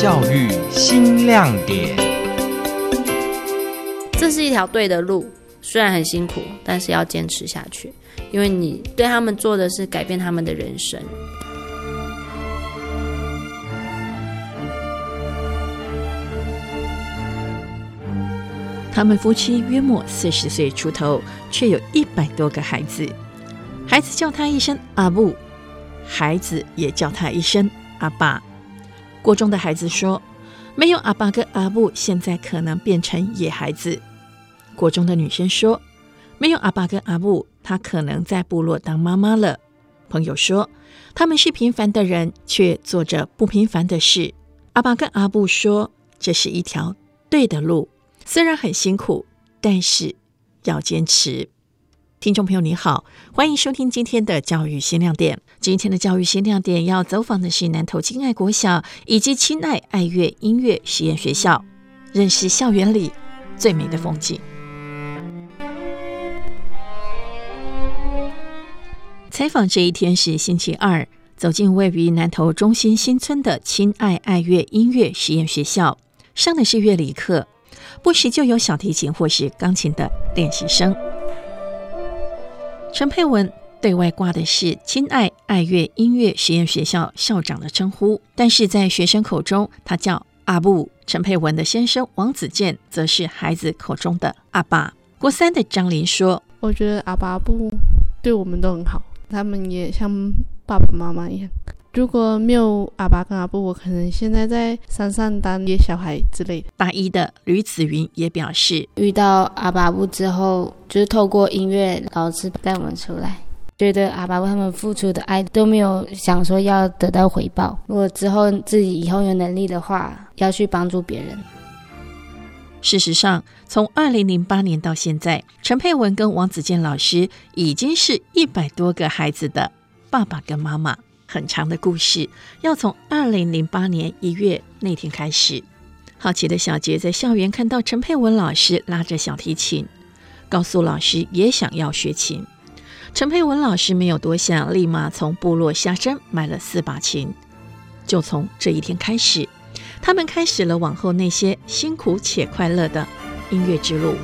教育新亮点。这是一条对的路，虽然很辛苦，但是要坚持下去，因为你对他们做的是改变他们的人生。他们夫妻约莫四十岁出头，却有一百多个孩子。孩子叫他一声阿布，孩子也叫他一声阿爸。国中的孩子说：“没有阿爸跟阿布，现在可能变成野孩子。”国中的女生说：“没有阿爸跟阿布，她可能在部落当妈妈了。”朋友说：“他们是平凡的人，却做着不平凡的事。”阿爸跟阿布说：“这是一条对的路。”虽然很辛苦，但是要坚持。听众朋友，你好，欢迎收听今天的教育新亮点。今天的教育新亮点要走访的是南投亲爱国小以及亲爱爱乐音乐实验学校，认识校园里最美的风景。采访这一天是星期二，走进位于南投中心新村的亲爱爱乐音乐实验学校，上的是乐理课。不时就有小提琴或是钢琴的练习生。陈佩文对外挂的是“亲爱爱乐音乐实验学校校长”的称呼，但是在学生口中，他叫阿布。陈佩文的先生王子健则是孩子口中的阿爸。国三的张林说：“我觉得阿爸阿布对我们都很好，他们也像爸爸妈妈一样。”如果没有阿爸跟阿布，我可能现在在山上当野小孩之类的。大一的吕子云也表示，遇到阿爸布之后，就是透过音乐老师带我们出来，觉得阿爸为他们付出的爱都没有想说要得到回报。如果之后自己以后有能力的话，要去帮助别人。事实上，从二零零八年到现在，陈佩文跟王子健老师已经是一百多个孩子的爸爸跟妈妈。很长的故事，要从二零零八年一月那天开始。好奇的小杰在校园看到陈佩文老师拉着小提琴，告诉老师也想要学琴。陈佩文老师没有多想，立马从部落下山买了四把琴。就从这一天开始，他们开始了往后那些辛苦且快乐的音乐之路。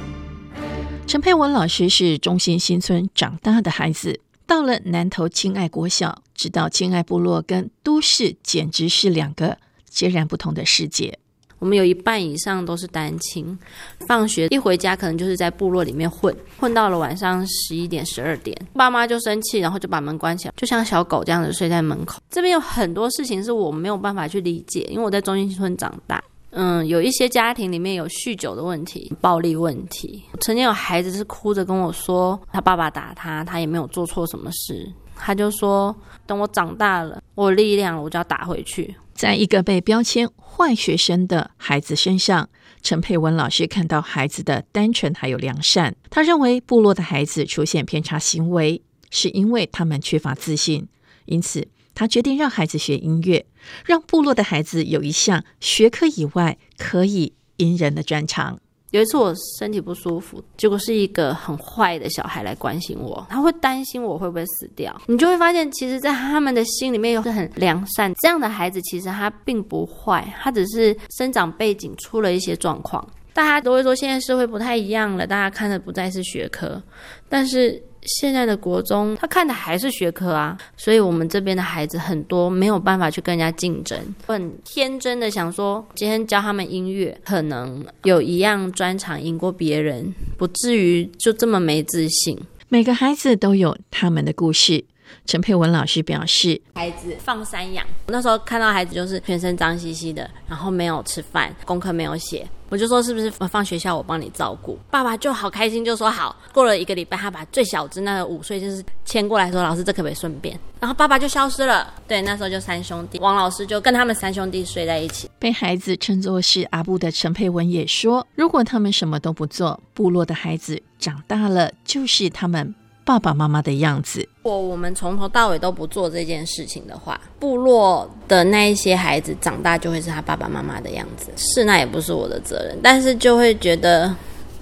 陈佩文老师是中心新村长大的孩子。到了南投亲爱国小，知道亲爱部落跟都市简直是两个截然不同的世界。我们有一半以上都是单亲，放学一回家可能就是在部落里面混，混到了晚上十一点、十二点，爸妈就生气，然后就把门关起来，就像小狗这样子睡在门口。这边有很多事情是我没有办法去理解，因为我在中心村长大。嗯，有一些家庭里面有酗酒的问题、暴力问题。曾经有孩子是哭着跟我说，他爸爸打他，他也没有做错什么事。他就说，等我长大了，我力量，我就要打回去。在一个被标签坏学生的孩子身上，陈佩文老师看到孩子的单纯还有良善。他认为部落的孩子出现偏差行为，是因为他们缺乏自信，因此。他决定让孩子学音乐，让部落的孩子有一项学科以外可以隐人的专长。有一次我身体不舒服，结果是一个很坏的小孩来关心我，他会担心我会不会死掉。你就会发现，其实，在他们的心里面又是很良善。这样的孩子其实他并不坏，他只是生长背景出了一些状况。大家都会说，现在社会不太一样了，大家看的不再是学科，但是。现在的国中，他看的还是学科啊，所以我们这边的孩子很多没有办法去跟人家竞争，很天真的想说，今天教他们音乐，可能有一样专长赢过别人，不至于就这么没自信。每个孩子都有他们的故事。陈佩文老师表示，孩子放山养，那时候看到孩子就是全身脏兮兮的，然后没有吃饭，功课没有写。我就说是不是放学校我帮你照顾？爸爸就好开心，就说好。过了一个礼拜，他把最小只那个五岁就是牵过来说：“老师，这可不可以顺便？”然后爸爸就消失了。对，那时候就三兄弟，王老师就跟他们三兄弟睡在一起。被孩子称作是阿布的陈佩文也说：“如果他们什么都不做，部落的孩子长大了就是他们。”爸爸妈妈的样子。如果我们从头到尾都不做这件事情的话，部落的那一些孩子长大就会是他爸爸妈妈的样子。是，那也不是我的责任，但是就会觉得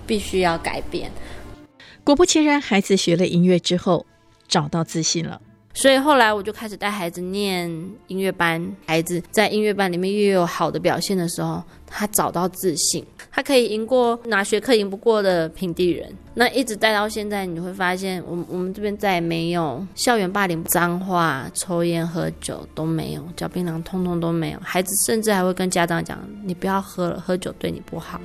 必须要改变。果不其然，孩子学了音乐之后找到自信了。所以后来我就开始带孩子念音乐班，孩子在音乐班里面越有好的表现的时候，他找到自信，他可以赢过拿学科赢不过的平地人。那一直带到现在，你会发现，我我们这边再也没有校园霸凌、脏话、抽烟、喝酒都没有，嚼槟榔通通都没有。孩子甚至还会跟家长讲：“你不要喝了，喝酒对你不好。”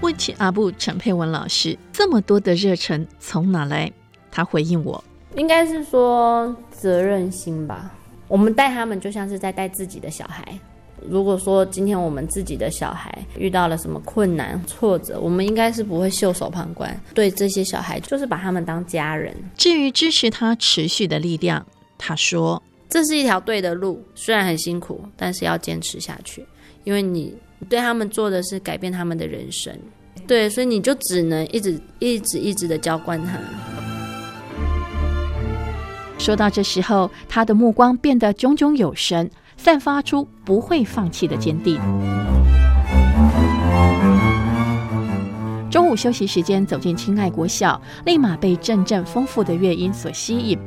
问起阿布陈佩文老师这么多的热忱从哪来？他回应我：“应该是说责任心吧。我们带他们就像是在带自己的小孩。如果说今天我们自己的小孩遇到了什么困难、挫折，我们应该是不会袖手旁观。对这些小孩，就是把他们当家人。至于支持他持续的力量，他说这是一条对的路，虽然很辛苦，但是要坚持下去，因为你对他们做的是改变他们的人生。对，所以你就只能一直、一直、一直的浇灌他。”说到这时候，他的目光变得炯炯有神，散发出不会放弃的坚定。中午休息时间，走进亲爱国小，立马被阵阵丰富的乐音所吸引。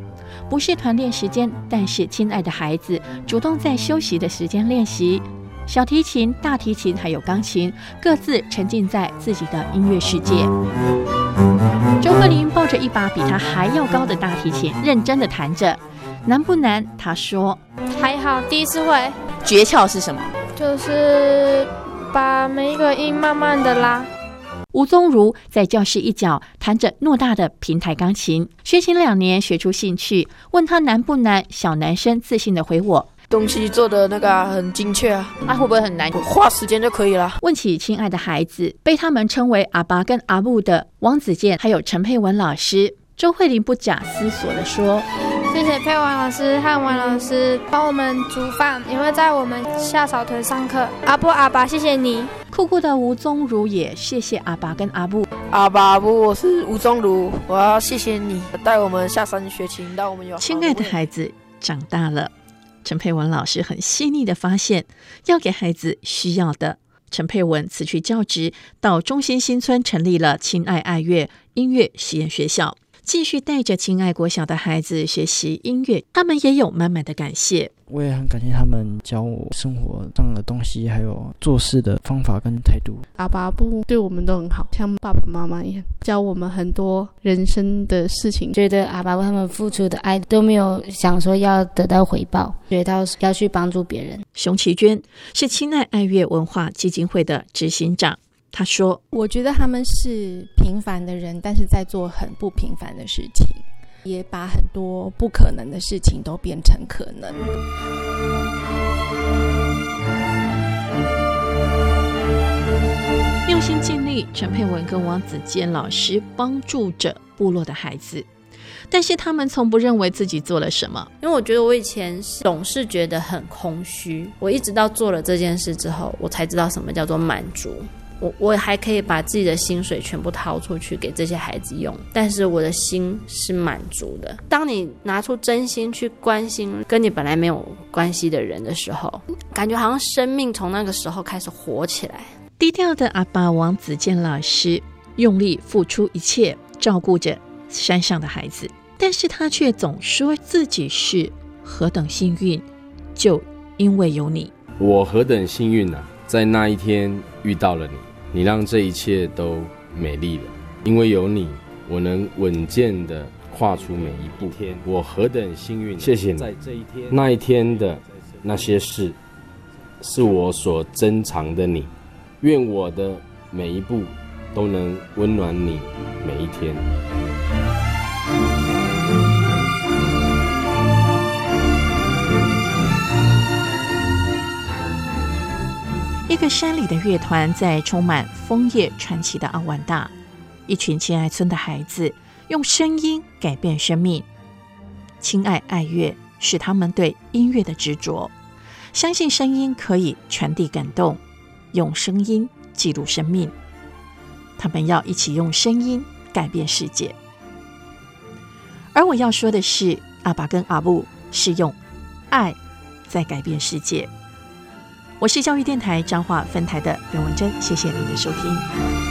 不是团练时间，但是亲爱的孩子主动在休息的时间练习小提琴、大提琴还有钢琴，各自沉浸在自己的音乐世界。周慧玲抱着一把比她还要高的大提琴，认真的弹着。难不难？她说还好，第一次会。诀窍是什么？就是把每一个音慢慢的拉。吴宗如在教室一角弹着偌大的平台钢琴，学琴两年，学出兴趣。问他难不难？小男生自信的回我。东西做的那个很精确啊，那会不会很难？花时间就可以了。问起亲爱的孩子，被他们称为阿爸跟阿布的王子健，还有陈佩文老师，周慧玲不假思索的说：“谢谢佩文老师和王老师帮我们煮饭，也会在我们下草屯上课。阿布阿爸，谢谢你。”酷酷的吴宗儒也谢谢阿爸跟阿布。阿爸阿布，我是吴宗儒，我要谢谢你带我们下山学琴，让我们有。亲爱的孩子长大了。陈佩文老师很细腻的发现，要给孩子需要的。陈佩文辞去教职，到中心新村成立了亲爱爱乐音乐实验学校。继续带着亲爱国小的孩子学习音乐，他们也有满满的感谢。我也很感谢他们教我生活上的东西，还有做事的方法跟态度。阿爸不对我们都很好，像爸爸妈妈一样，教我们很多人生的事情。觉得阿爸他们付出的爱都没有想说要得到回报，觉得要去帮助别人。熊奇娟是亲爱爱乐文化基金会的执行长。他说：“我觉得他们是平凡的人，但是在做很不平凡的事情，也把很多不可能的事情都变成可能。用心尽力，陈佩文跟王子健老师帮助着部落的孩子，但是他们从不认为自己做了什么。因为我觉得我以前总是觉得很空虚，我一直到做了这件事之后，我才知道什么叫做满足。”我我还可以把自己的薪水全部掏出去给这些孩子用，但是我的心是满足的。当你拿出真心去关心跟你本来没有关系的人的时候，感觉好像生命从那个时候开始活起来。低调的阿爸王子健老师用力付出一切，照顾着山上的孩子，但是他却总说自己是何等幸运，就因为有你，我何等幸运啊，在那一天遇到了你。你让这一切都美丽了，因为有你，我能稳健的跨出每一步。天，我何等幸运！谢谢你。在这一天，那一天的那些事，是我所珍藏的你。愿我的每一步都能温暖你每一天。一个山里的乐团，在充满枫叶传奇的奥万大，一群亲爱村的孩子用声音改变生命。亲爱爱乐是他们对音乐的执着，相信声音可以传递感动，用声音记录生命。他们要一起用声音改变世界。而我要说的是，阿爸跟阿布是用爱在改变世界。我是教育电台彰化分台的刘文珍，谢谢您的收听。